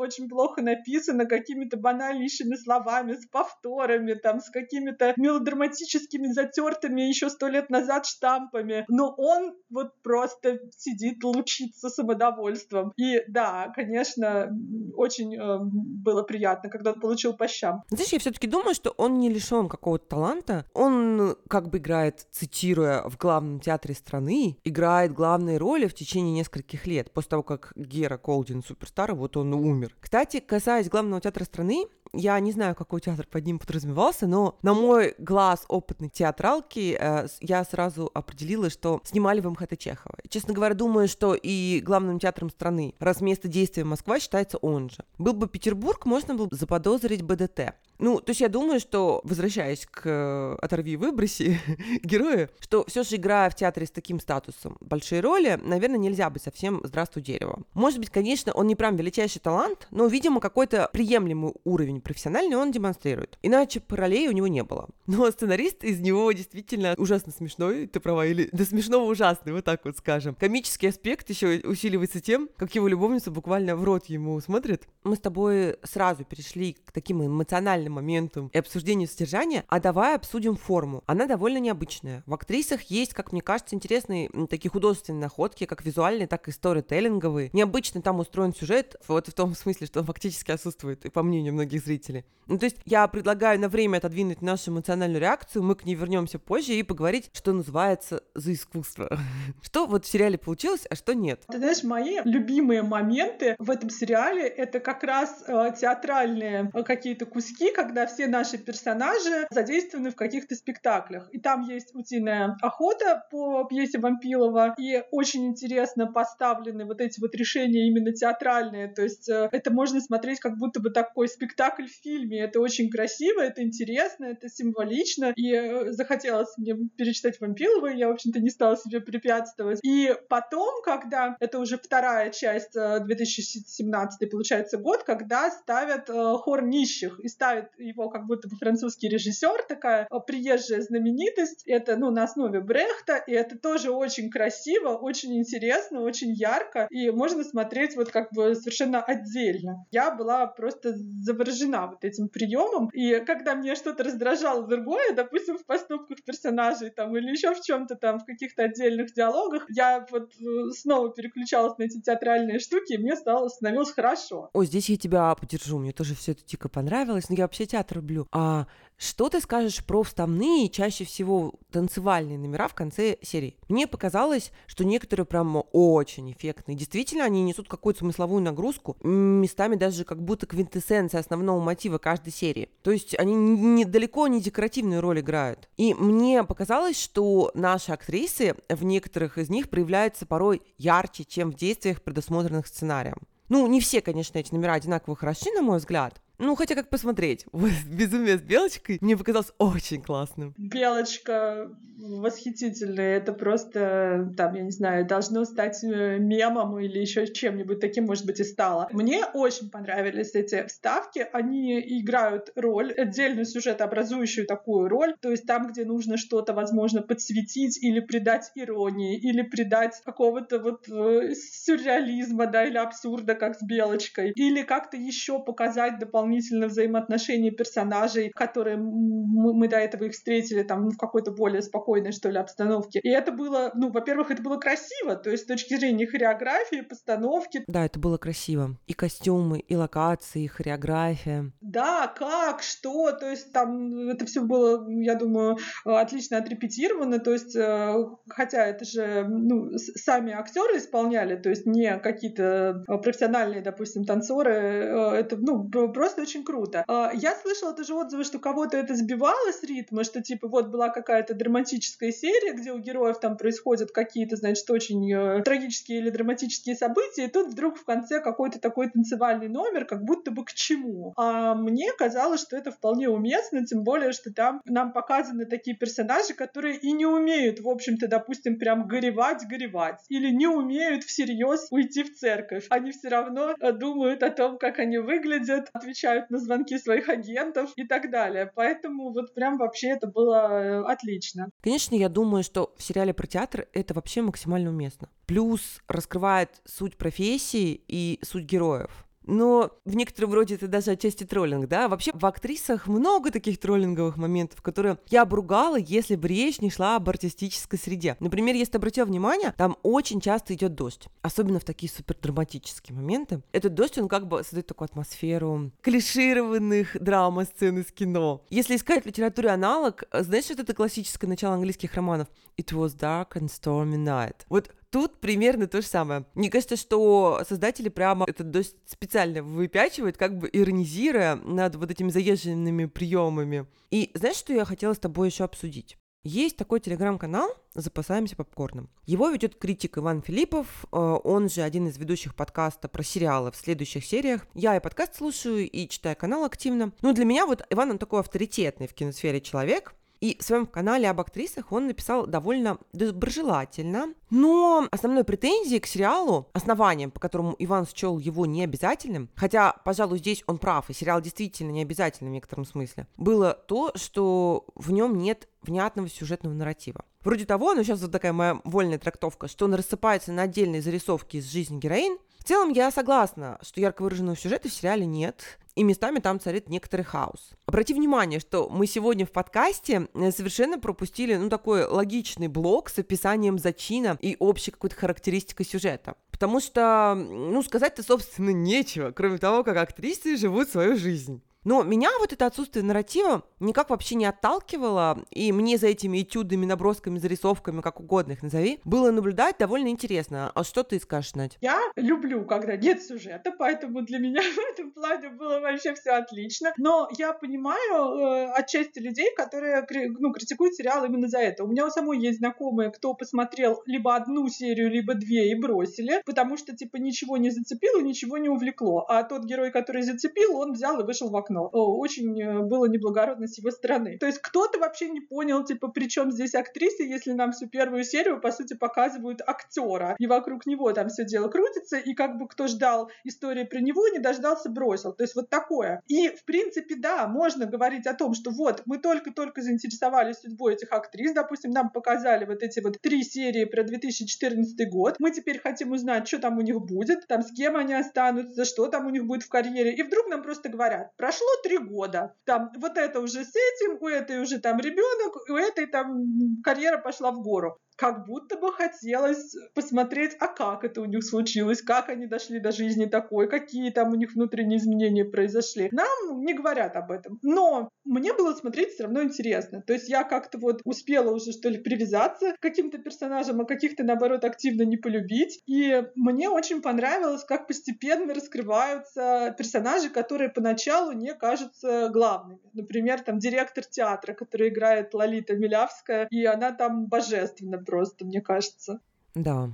очень-очень плохо написано какими-то банальнейшими словами, с повторами, там, с какими-то мелодраматическими затертыми еще сто лет назад штампами. Но он вот просто сидит, лучится самодовольством. И да, конечно, очень э, было приятно, когда он получил по щам. Знаешь, я все-таки думаю, что он не лишен какого-то таланта. Он как бы играет, цитируя, в главном театре страны, играет главные роли в течение нескольких лет, после того, как Гера Колдин, суперстар, вот он умер. Кстати, касаясь главного театра страны, я не знаю, какой театр под ним подразумевался, но на мой глаз опытной театралки э, я сразу определила, что снимали в МХТ Чехова. Честно говоря, думаю, что и главным театром страны, раз место действия Москва считается он же. Был бы Петербург, можно было бы заподозрить БДТ. Ну, то есть я думаю, что, возвращаясь к э, «Оторви и выброси» героя, что все же играя в театре с таким статусом большие роли, наверное, нельзя быть совсем «Здравствуй, дерево». Может быть, конечно, он не прям величайший талант, но, видимо, какой-то приемлемый уровень профессиональный он демонстрирует. Иначе параллелей у него не было. Но сценарист из него действительно ужасно смешной, ты права, или до смешного ужасный, вот так вот скажем. Комический аспект еще усиливается тем, как его любовница буквально в рот ему смотрит. Мы с тобой сразу перешли к таким эмоциональным моментам и обсуждению содержания, а давай обсудим форму. Она довольно необычная. В актрисах есть, как мне кажется, интересные такие художественные находки, как визуальные, так и сторителлинговые. Необычно там устроен сюжет, вот в том смысле, что он фактически отсутствует, и по мнению многих зрителей. Ну, то есть я предлагаю на время отодвинуть нашу эмоциональную реакцию, мы к ней вернемся позже и поговорить, что называется, за искусство. Что вот в сериале получилось, а что нет? Ты знаешь, мои любимые моменты в этом сериале — это как раз э, театральные э, какие-то куски, когда все наши персонажи задействованы в каких-то спектаклях. И там есть «Утиная охота» по пьесе Вампилова, и очень интересно поставлены вот эти вот решения именно театральные. То есть э, это можно смотреть как будто бы такой спектакль в фильме. Это очень красиво, это интересно, это символично. И э, захотелось мне перечитать Вампилова, и я, в общем-то, не стала себе препятствовать. И потом, когда это уже вторая часть 2017 э, получается год, когда ставят хор нищих и ставят его как будто бы французский режиссер, такая приезжая знаменитость. Это, ну, на основе Брехта, и это тоже очень красиво, очень интересно, очень ярко, и можно смотреть вот как бы совершенно отдельно. Я была просто заворожена вот этим приемом, и когда мне что-то раздражало другое, допустим, в поступках персонажей там или еще в чем-то там, в каких-то отдельных диалогах, я вот э, снова переключалась на эти театральные штуки, и мне стало, становилось хорошо. О, здесь я тебя поддержу, мне тоже все это дико понравилось, но я вообще театр люблю. А что ты скажешь про вставные, чаще всего танцевальные номера в конце серии? Мне показалось, что некоторые прям очень эффектные. Действительно, они несут какую-то смысловую нагрузку, местами даже как будто квинтэссенция основного мотива каждой серии. То есть они не, далеко не декоративную роль играют. И мне показалось, что наши актрисы в некоторых из них проявляются порой ярче, чем в действиях, предусмотренных сценарием. Ну, не все, конечно, эти номера одинаково хороши, на мой взгляд, ну, хотя как посмотреть. «Безумие с Белочкой» мне показалось очень классным. Белочка восхитительная. Это просто, там, я не знаю, должно стать э, мемом или еще чем-нибудь таким, может быть, и стало. Мне очень понравились эти вставки. Они играют роль, отдельную сюжетообразующую такую роль. То есть там, где нужно что-то, возможно, подсветить или придать иронии, или придать какого-то вот э, сюрреализма, да, или абсурда, как с Белочкой. Или как-то еще показать дополнительно дополнительно взаимоотношения персонажей, которые мы, мы до этого их встретили там в какой-то более спокойной, что ли, обстановке. И это было, ну, во-первых, это было красиво, то есть с точки зрения хореографии, постановки. Да, это было красиво. И костюмы, и локации, и хореография. Да, как, что, то есть там это все было, я думаю, отлично отрепетировано, то есть, э, хотя это же, ну, сами актеры исполняли, то есть не какие-то профессиональные, допустим, танцоры, э, это, ну, просто очень круто. А, я слышала тоже отзывы, что кого-то это сбивало с ритма, что типа вот была какая-то драматическая серия, где у героев там происходят какие-то, значит, очень э, трагические или драматические события, и тут вдруг в конце какой-то такой танцевальный номер, как будто бы к чему. А мне казалось, что это вполне уместно, тем более, что там нам показаны такие персонажи, которые и не умеют, в общем-то, допустим, прям горевать-горевать, или не умеют всерьез уйти в церковь. Они все равно э, думают о том, как они выглядят, отвечают на звонки своих агентов и так далее. Поэтому вот прям вообще это было э, отлично. Конечно, я думаю, что в сериале про театр это вообще максимально уместно. Плюс раскрывает суть профессии и суть героев но в некотором роде это даже отчасти троллинг, да. Вообще в актрисах много таких троллинговых моментов, которые я бы ругала, если бы речь не шла об артистической среде. Например, если ты обратил внимание, там очень часто идет дождь, особенно в такие супер драматические моменты. Этот дождь, он как бы создает такую атмосферу клишированных драма-сцен из кино. Если искать в литературе аналог, знаешь, что это классическое начало английских романов? It was dark and stormy night. Вот Тут примерно то же самое. Мне кажется, что создатели прямо это специально выпячивают, как бы иронизируя над вот этими заезженными приемами. И знаешь, что я хотела с тобой еще обсудить? Есть такой телеграм-канал «Запасаемся попкорном». Его ведет критик Иван Филиппов, э, он же один из ведущих подкаста про сериалы в следующих сериях. Я и подкаст слушаю, и читаю канал активно. Ну, для меня вот Иван, он такой авторитетный в киносфере человек, и в своем канале об актрисах он написал довольно доброжелательно. Но основной претензией к сериалу, основанием, по которому Иван счел его необязательным, хотя, пожалуй, здесь он прав, и сериал действительно не обязательный в некотором смысле, было то, что в нем нет внятного сюжетного нарратива. Вроде того, но сейчас вот такая моя вольная трактовка, что он рассыпается на отдельные зарисовки из жизни героинь. В целом я согласна, что ярко выраженного сюжета в сериале нет, и местами там царит некоторый хаос. Обрати внимание, что мы сегодня в подкасте э, совершенно пропустили, ну, такой логичный блок с описанием зачина и общей какой-то характеристикой сюжета. Потому что, ну, сказать-то, собственно, нечего, кроме того, как актрисы живут свою жизнь. Но меня вот это отсутствие нарратива никак вообще не отталкивало, и мне за этими этюдами, набросками, зарисовками, как угодно их назови, было наблюдать довольно интересно. А что ты скажешь, Надь? Я люблю, когда нет сюжета, поэтому для меня в этом плане было вообще все отлично. Но я понимаю э, отчасти людей, которые ну, критикуют сериал именно за это. У меня у самой есть знакомые, кто посмотрел либо одну серию, либо две и бросили, потому что, типа, ничего не зацепило, ничего не увлекло. А тот герой, который зацепил, он взял и вышел в окно окно. Очень э, было неблагородно с его стороны. То есть кто-то вообще не понял, типа, при чем здесь актриса, если нам всю первую серию, по сути, показывают актера, и вокруг него там все дело крутится, и как бы кто ждал истории про него, не дождался, бросил. То есть вот такое. И, в принципе, да, можно говорить о том, что вот, мы только-только заинтересовались судьбой этих актрис, допустим, нам показали вот эти вот три серии про 2014 год, мы теперь хотим узнать, что там у них будет, там с кем они останутся, что там у них будет в карьере, и вдруг нам просто говорят, прошло прошло три года. Там вот это уже с этим, у этой уже там ребенок, у этой там карьера пошла в гору как будто бы хотелось посмотреть, а как это у них случилось, как они дошли до жизни такой, какие там у них внутренние изменения произошли. Нам не говорят об этом. Но мне было смотреть все равно интересно. То есть я как-то вот успела уже, что ли, привязаться к каким-то персонажам, а каких-то, наоборот, активно не полюбить. И мне очень понравилось, как постепенно раскрываются персонажи, которые поначалу не кажутся главными. Например, там директор театра, который играет Лолита Милявская, и она там божественна просто, мне кажется. Да,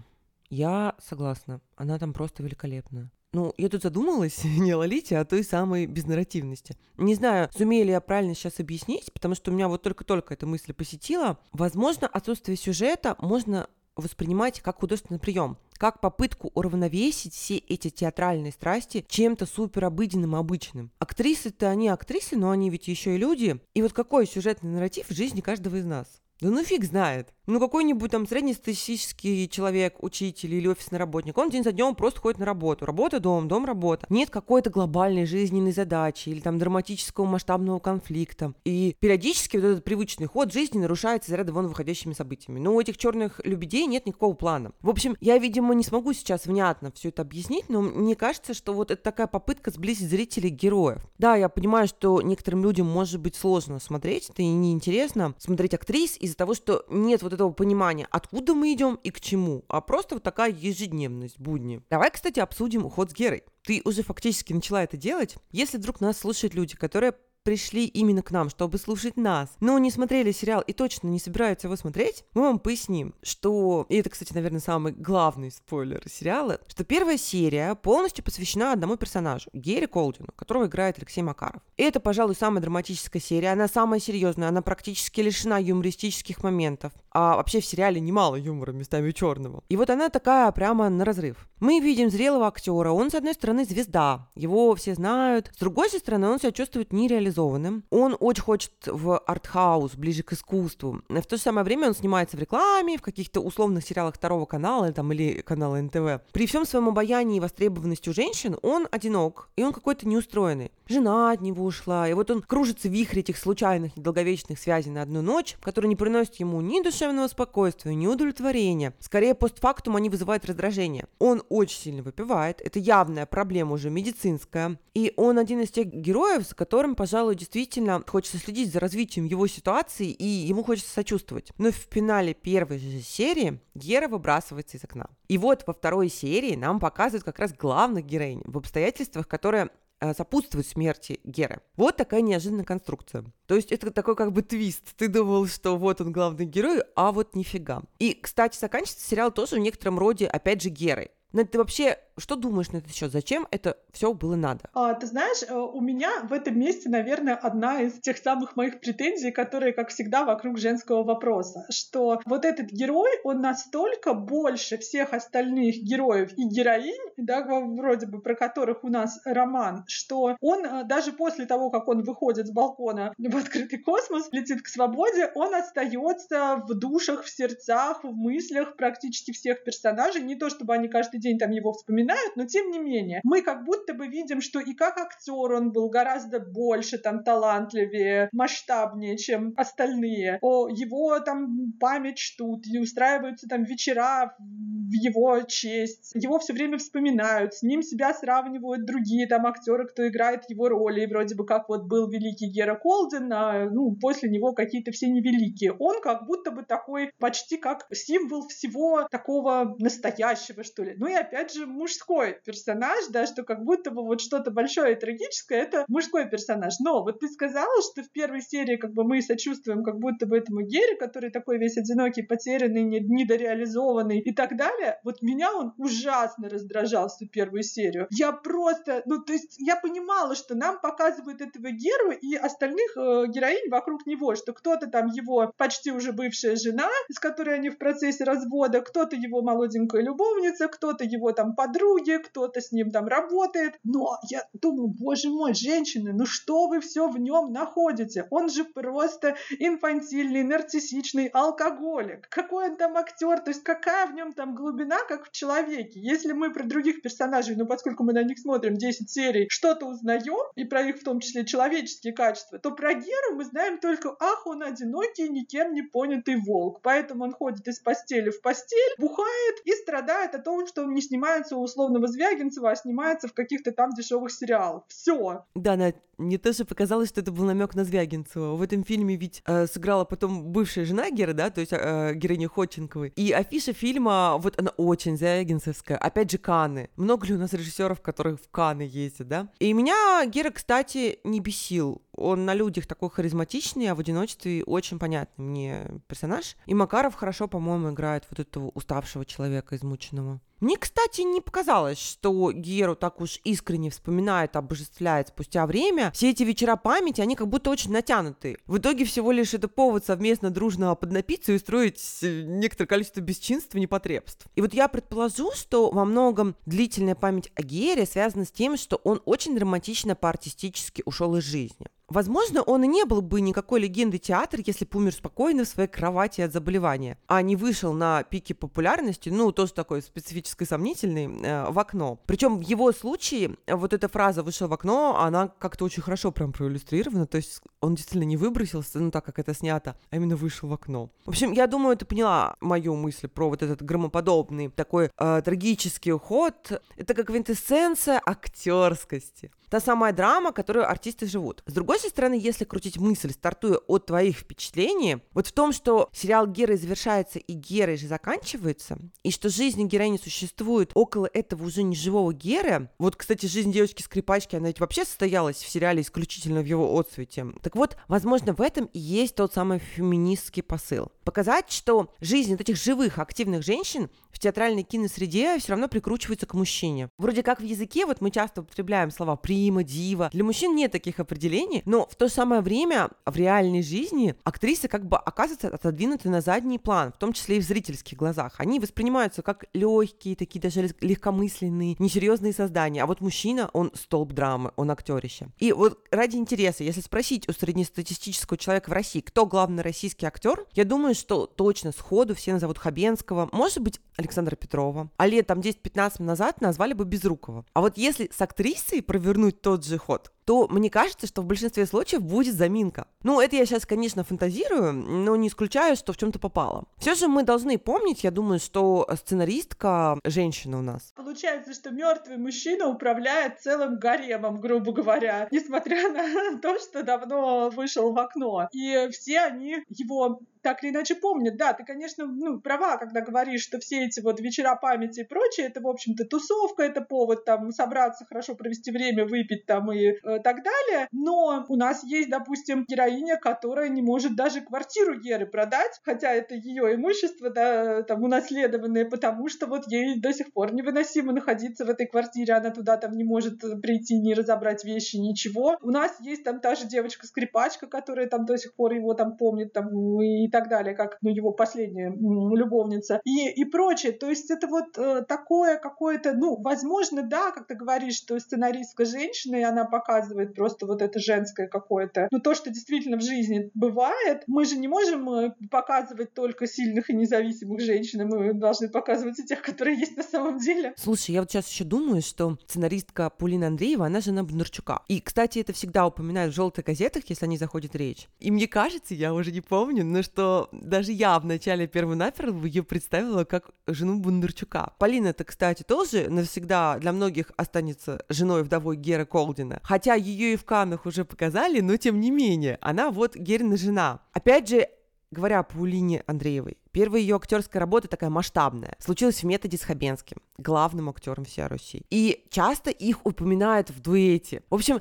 я согласна. Она там просто великолепная. Ну, я тут задумалась не о Лолите, а о той самой безнарративности. Не знаю, сумею ли я правильно сейчас объяснить, потому что у меня вот только-только эта мысль посетила. Возможно, отсутствие сюжета можно воспринимать как художественный прием, как попытку уравновесить все эти театральные страсти чем-то супер обыденным, обычным. Актрисы-то они актрисы, но они ведь еще и люди. И вот какой сюжетный нарратив в жизни каждого из нас? Да ну фиг знает. Ну, какой-нибудь там среднестатистический человек, учитель или офисный работник, он день за днем просто ходит на работу. Работа, дом, дом, работа. Нет какой-то глобальной жизненной задачи или там драматического масштабного конфликта. И периодически вот этот привычный ход жизни нарушается из ряда вон выходящими событиями. Но у этих черных лебедей нет никакого плана. В общем, я, видимо, не смогу сейчас внятно все это объяснить, но мне кажется, что вот это такая попытка сблизить зрителей героев. Да, я понимаю, что некоторым людям может быть сложно смотреть, это и неинтересно смотреть актрис из-за того, что нет вот этого понимания, откуда мы идем и к чему, а просто вот такая ежедневность, будни. Давай, кстати, обсудим уход с Герой. Ты уже фактически начала это делать. Если вдруг нас слушают люди, которые пришли именно к нам, чтобы слушать нас, но не смотрели сериал и точно не собираются его смотреть, мы вам поясним, что, и это, кстати, наверное, самый главный спойлер сериала, что первая серия полностью посвящена одному персонажу, Герри Колдину, которого играет Алексей Макаров. И это, пожалуй, самая драматическая серия, она самая серьезная, она практически лишена юмористических моментов. А вообще в сериале немало юмора, местами черного. И вот она такая прямо на разрыв. Мы видим зрелого актера, он, с одной стороны, звезда, его все знают, с другой стороны, он себя чувствует нереализованным реализованным. Он очень хочет в артхаус, ближе к искусству. В то же самое время он снимается в рекламе, в каких-то условных сериалах второго канала там, или канала НТВ. При всем своем обаянии и востребованности у женщин он одинок, и он какой-то неустроенный. Жена от него ушла, и вот он кружится в вихре этих случайных недолговечных связей на одну ночь, которые не приносят ему ни душевного спокойствия, ни удовлетворения. Скорее, постфактум они вызывают раздражение. Он очень сильно выпивает, это явная проблема уже медицинская, и он один из тех героев, с которым, пожалуй, действительно хочется следить за развитием его ситуации, и ему хочется сочувствовать. Но в финале первой же серии Гера выбрасывается из окна. И вот во второй серии нам показывают как раз главных героинь в обстоятельствах, которые э, сопутствуют смерти Геры. Вот такая неожиданная конструкция. То есть это такой как бы твист. Ты думал, что вот он главный герой, а вот нифига. И, кстати, заканчивается сериал тоже в некотором роде, опять же, Герой. Но ты вообще что думаешь на этот счет? Зачем это все было надо? А, ты знаешь, э, у меня в этом месте, наверное, одна из тех самых моих претензий, которые, как всегда, вокруг женского вопроса, что вот этот герой, он настолько больше всех остальных героев и героинь, да, вроде бы про которых у нас роман, что он э, даже после того, как он выходит с балкона в открытый космос, летит к свободе, он остается в душах, в сердцах, в мыслях практически всех персонажей. Не то, чтобы они каждый день там его вспоминают, вспоминают, но тем не менее, мы как будто бы видим, что и как актер он был гораздо больше, там, талантливее, масштабнее, чем остальные. О, его там память чтут, и устраиваются там вечера в его честь. Его все время вспоминают, с ним себя сравнивают другие там актеры, кто играет его роли. И вроде бы как вот был великий Гера Колден, а ну, после него какие-то все невеликие. Он как будто бы такой почти как символ всего такого настоящего, что ли. Ну и опять же, муж мужской персонаж, да, что как будто бы вот что-то большое и трагическое, это мужской персонаж. Но вот ты сказала, что в первой серии как бы мы сочувствуем как будто бы этому Гере, который такой весь одинокий, потерянный, недореализованный и так далее. Вот меня он ужасно раздражал всю первую серию. Я просто, ну то есть я понимала, что нам показывают этого Геру и остальных э, героинь вокруг него, что кто-то там его почти уже бывшая жена, с которой они в процессе развода, кто-то его молоденькая любовница, кто-то его там подруга, подруги, кто-то с ним там работает. Но я думаю, боже мой, женщины, ну что вы все в нем находите? Он же просто инфантильный, нарциссичный алкоголик. Какой он там актер? То есть какая в нем там глубина, как в человеке? Если мы про других персонажей, ну поскольку мы на них смотрим 10 серий, что-то узнаем, и про их в том числе человеческие качества, то про Геру мы знаем только, ах, он одинокий, никем не понятый волк. Поэтому он ходит из постели в постель, бухает и страдает о том, что он не снимается у условного Звягинцева, а снимается в каких-то там дешевых сериалах. Все. Да, Надь, мне тоже показалось, что это был намек на Звягинцева. В этом фильме ведь э, сыграла потом бывшая жена Гера, да, то есть э, героиня Ходченковой. И афиша фильма, вот она очень звягинцевская. Опять же, Каны. Много ли у нас режиссеров, которые в Каны ездят, да? И меня Гера, кстати, не бесил. Он на людях такой харизматичный, а в одиночестве очень понятный мне персонаж. И Макаров хорошо, по-моему, играет вот этого уставшего человека, измученного. Мне, кстати, не показалось, что Геру так уж искренне вспоминает, обожествляет спустя время. Все эти вечера памяти, они как будто очень натянуты. В итоге всего лишь это повод совместно дружно поднапиться и устроить э, некоторое количество бесчинств и непотребств. И вот я предположу, что во многом длительная память о Гере связана с тем, что он очень драматично по-артистически ушел из жизни. Возможно, он и не был бы никакой легендой театра, если бы умер спокойно в своей кровати от заболевания, а не вышел на пике популярности, ну, тоже такой специфической сомнительный, э, в окно. Причем в его случае вот эта фраза «вышел в окно», она как-то очень хорошо прям проиллюстрирована, то есть он действительно не выбросился, ну, так как это снято, а именно вышел в окно. В общем, я думаю, ты поняла мою мысль про вот этот громоподобный такой э, трагический уход. Это как квинтэссенция актерскости. Та самая драма, которую артисты живут. С другой стороны, если крутить мысль, стартуя от твоих впечатлений, вот в том, что сериал Герой завершается и Герой же заканчивается, и что жизнь героини существует около этого уже неживого Геры, вот, кстати, жизнь девочки-скрипачки, она ведь вообще состоялась в сериале исключительно в его отцвете. Так вот, возможно, в этом и есть тот самый феминистский посыл. Показать, что жизнь вот этих живых, активных женщин в театральной киносреде все равно прикручивается к мужчине. Вроде как в языке вот мы часто употребляем слова прима, дива. Для мужчин нет таких определений, но в то самое время в реальной жизни актрисы как бы оказываются отодвинуты на задний план, в том числе и в зрительских глазах. Они воспринимаются как легкие, такие даже легкомысленные, несерьезные создания. А вот мужчина, он столб драмы, он актерище. И вот ради интереса, если спросить у среднестатистического человека в России, кто главный российский актер, я думаю, что точно сходу все назовут Хабенского, может быть, Александра Петрова. А лет там 10-15 назад назвали бы Безрукова. А вот если с актрисой провернуть тот же ход, то мне кажется, что в большинстве случаев будет заминка. Ну, это я сейчас, конечно, фантазирую, но не исключаю, что в чем-то попало. Все же мы должны помнить, я думаю, что сценаристка женщина у нас. Получается, что мертвый мужчина управляет целым гаремом, грубо говоря, несмотря на то, что давно вышел в окно. И все они его так или иначе помнят. Да, ты, конечно, ну, права, когда говоришь, что все эти вот вечера памяти и прочее, это, в общем-то, тусовка, это повод там собраться, хорошо провести время, выпить там и э, так далее. Но у нас есть, допустим, героиня, которая не может даже квартиру Геры продать, хотя это ее имущество, да, там, унаследованное, потому что вот ей до сих пор невыносимо находиться в этой квартире, она туда там не может прийти, не разобрать вещи, ничего. У нас есть там та же девочка-скрипачка, которая там до сих пор его там помнит, там, и так далее, как ну, его последняя любовница и, и прочее. То есть это вот э, такое какое-то, ну, возможно, да, как ты говоришь, что сценаристка женщина, и она показывает просто вот это женское какое-то, ну, то, что действительно в жизни бывает. Мы же не можем э, показывать только сильных и независимых женщин, мы должны показывать и тех, которые есть на самом деле. Слушай, я вот сейчас еще думаю, что сценаристка Полина Андреева, она жена Бондарчука. И, кстати, это всегда упоминают в желтых газетах, если о ней заходит речь. И мне кажется, я уже не помню, но что даже я в начале первонаперво ее представила как жену Бондарчука. Полина это, кстати, тоже навсегда для многих останется женой вдовой Гера Колдина. Хотя ее и в Каннах уже показали, но тем не менее, она вот Герина жена. Опять же, говоря о Паулине Андреевой, первая ее актерская работа такая масштабная случилась в методе с Хабенским, главным актером всей Руси. И часто их упоминают в дуэте. В общем,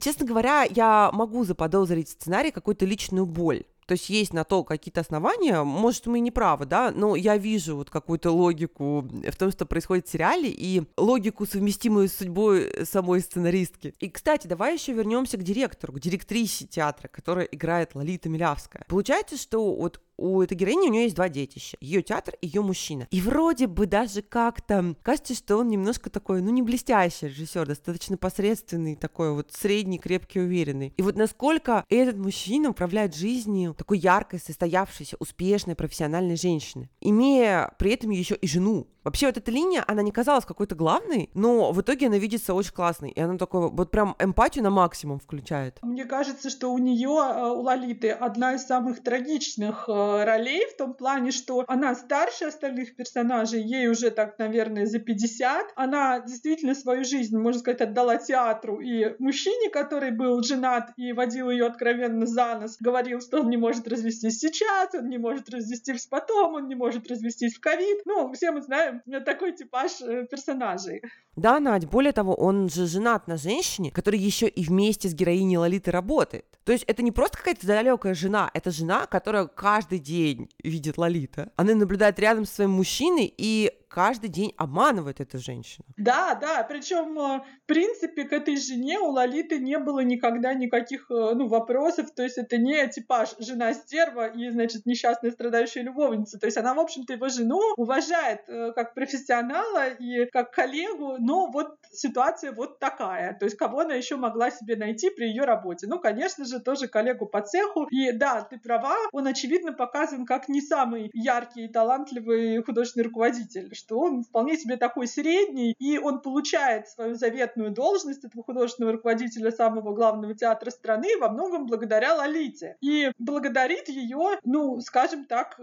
честно говоря, я могу заподозрить в сценарии какую-то личную боль то есть есть на то какие-то основания, может, мы не правы, да, но я вижу вот какую-то логику в том, что происходит в сериале, и логику, совместимую с судьбой самой сценаристки. И, кстати, давай еще вернемся к директору, к директрисе театра, которая играет Лолита Милявская. Получается, что вот у этой героини у нее есть два детища. Ее театр, ее мужчина. И вроде бы даже как-то кажется, что он немножко такой, ну, не блестящий режиссер, достаточно посредственный, такой вот средний, крепкий, уверенный. И вот насколько этот мужчина управляет жизнью такой яркой, состоявшейся, успешной, профессиональной женщины, имея при этом еще и жену. Вообще вот эта линия, она не казалась какой-то главной, но в итоге она видится очень классной. И она такой вот прям эмпатию на максимум включает. Мне кажется, что у нее, э, у Лолиты, одна из самых трагичных э, ролей в том плане, что она старше остальных персонажей, ей уже так, наверное, за 50. Она действительно свою жизнь, можно сказать, отдала театру. И мужчине, который был женат и водил ее откровенно за нос, говорил, что он не может развестись сейчас, он не может развестись потом, он не может развестись в ковид. Ну, все мы знаем, такой типаж э, персонажей. Да, Надь, более того, он же женат на женщине, которая еще и вместе с героиней Лолиты работает. То есть это не просто какая-то далекая жена, это жена, которая каждый день видит Лолита. Она наблюдает рядом со своим мужчиной и каждый день обманывает эта женщина. Да, да, причем, э, в принципе, к этой жене у Лолиты не было никогда никаких э, ну, вопросов, то есть это не типаж жена стерва и, значит, несчастная страдающая любовница, то есть она, в общем-то, его жену уважает э, как профессионала и как коллегу, но вот ситуация вот такая, то есть кого она еще могла себе найти при ее работе? Ну, конечно же, тоже коллегу по цеху, и да, ты права, он, очевидно, показан как не самый яркий и талантливый художественный руководитель, что он вполне себе такой средний, и он получает свою заветную должность этого художественного руководителя самого главного театра страны во многом благодаря Лолите. И благодарит ее, ну, скажем так,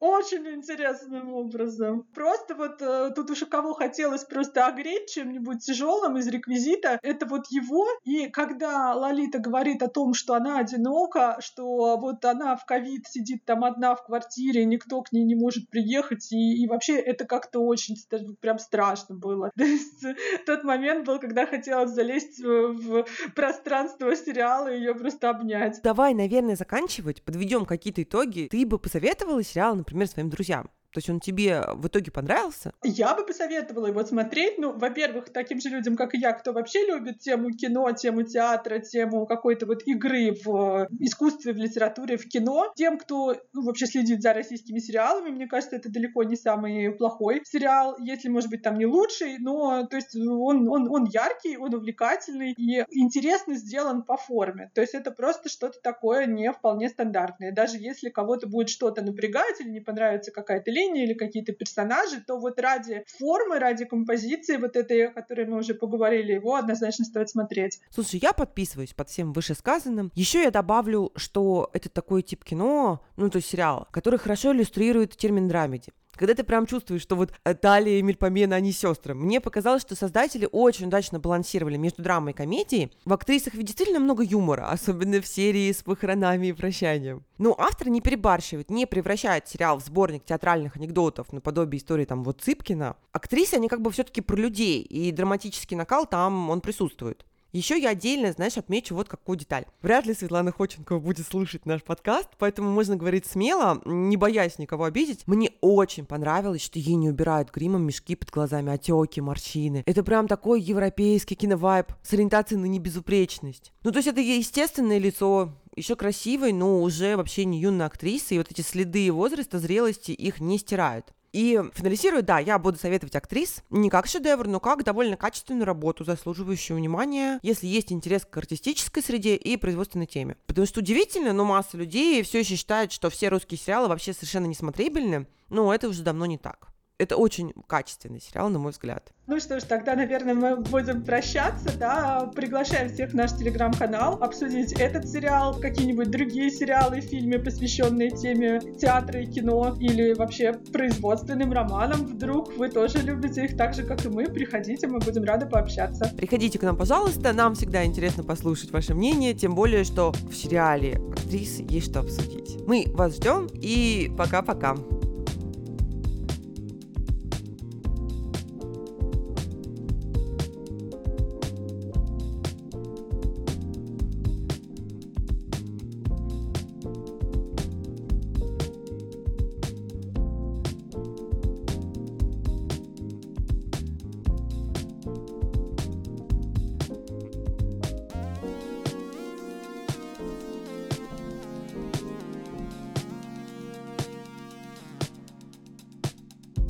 очень интересным образом. Просто вот э, тут уж у кого хотелось просто огреть чем-нибудь тяжелым из реквизита, это вот его. И когда Лолита говорит о том, что она одинока, что вот она в ковид сидит там одна в квартире, никто к ней не может приехать, и, и вообще это как-то очень прям страшно было. То есть тот момент был, когда хотелось залезть в пространство сериала и ее просто обнять. Давай, наверное, заканчивать, подведем какие-то итоги. Ты бы посоветовала сериал, например, своим друзьям. То есть он тебе в итоге понравился? Я бы посоветовала его смотреть. Ну, во-первых, таким же людям, как и я, кто вообще любит тему кино, тему театра, тему какой-то вот игры в искусстве, в литературе, в кино. Тем, кто ну, вообще следит за российскими сериалами, мне кажется, это далеко не самый плохой сериал, если, может быть, там не лучший, но то есть он, он, он яркий, он увлекательный и интересно сделан по форме. То есть это просто что-то такое не вполне стандартное. Даже если кого-то будет что-то напрягать или не понравится какая-то лень, настроение или какие-то персонажи, то вот ради формы, ради композиции вот этой, о которой мы уже поговорили, его однозначно стоит смотреть. Слушай, я подписываюсь под всем вышесказанным. Еще я добавлю, что это такой тип кино, ну то есть сериала, который хорошо иллюстрирует термин драмеди когда ты прям чувствуешь, что вот э, Талия и Мельпомена, они сестры. Мне показалось, что создатели очень удачно балансировали между драмой и комедией. В актрисах ведь действительно много юмора, особенно в серии с похоронами и прощанием. Но автор не перебарщивает, не превращает сериал в сборник театральных анекдотов наподобие истории там вот Цыпкина. Актрисы, они как бы все-таки про людей, и драматический накал там, он присутствует. Еще я отдельно, знаешь, отмечу вот какую деталь. Вряд ли Светлана Ходченкова будет слушать наш подкаст, поэтому можно говорить смело, не боясь никого обидеть. Мне очень понравилось, что ей не убирают гримом мешки под глазами, отеки, морщины. Это прям такой европейский киновайб с ориентацией на небезупречность. Ну, то есть это естественное лицо, еще красивой, но уже вообще не юная актриса, и вот эти следы возраста, зрелости их не стирают. И финализирую, да, я буду советовать актрис не как шедевр, но как довольно качественную работу, заслуживающую внимания, если есть интерес к артистической среде и производственной теме. Потому что удивительно, но масса людей все еще считает, что все русские сериалы вообще совершенно несмотрибельны, но это уже давно не так. Это очень качественный сериал, на мой взгляд. Ну что ж, тогда, наверное, мы будем прощаться, да, приглашаем всех в наш телеграм-канал обсудить этот сериал, какие-нибудь другие сериалы, фильмы, посвященные теме театра и кино, или вообще производственным романам. Вдруг вы тоже любите их так же, как и мы, приходите, мы будем рады пообщаться. Приходите к нам, пожалуйста, нам всегда интересно послушать ваше мнение, тем более, что в сериале актрисы есть что обсудить. Мы вас ждем и пока-пока.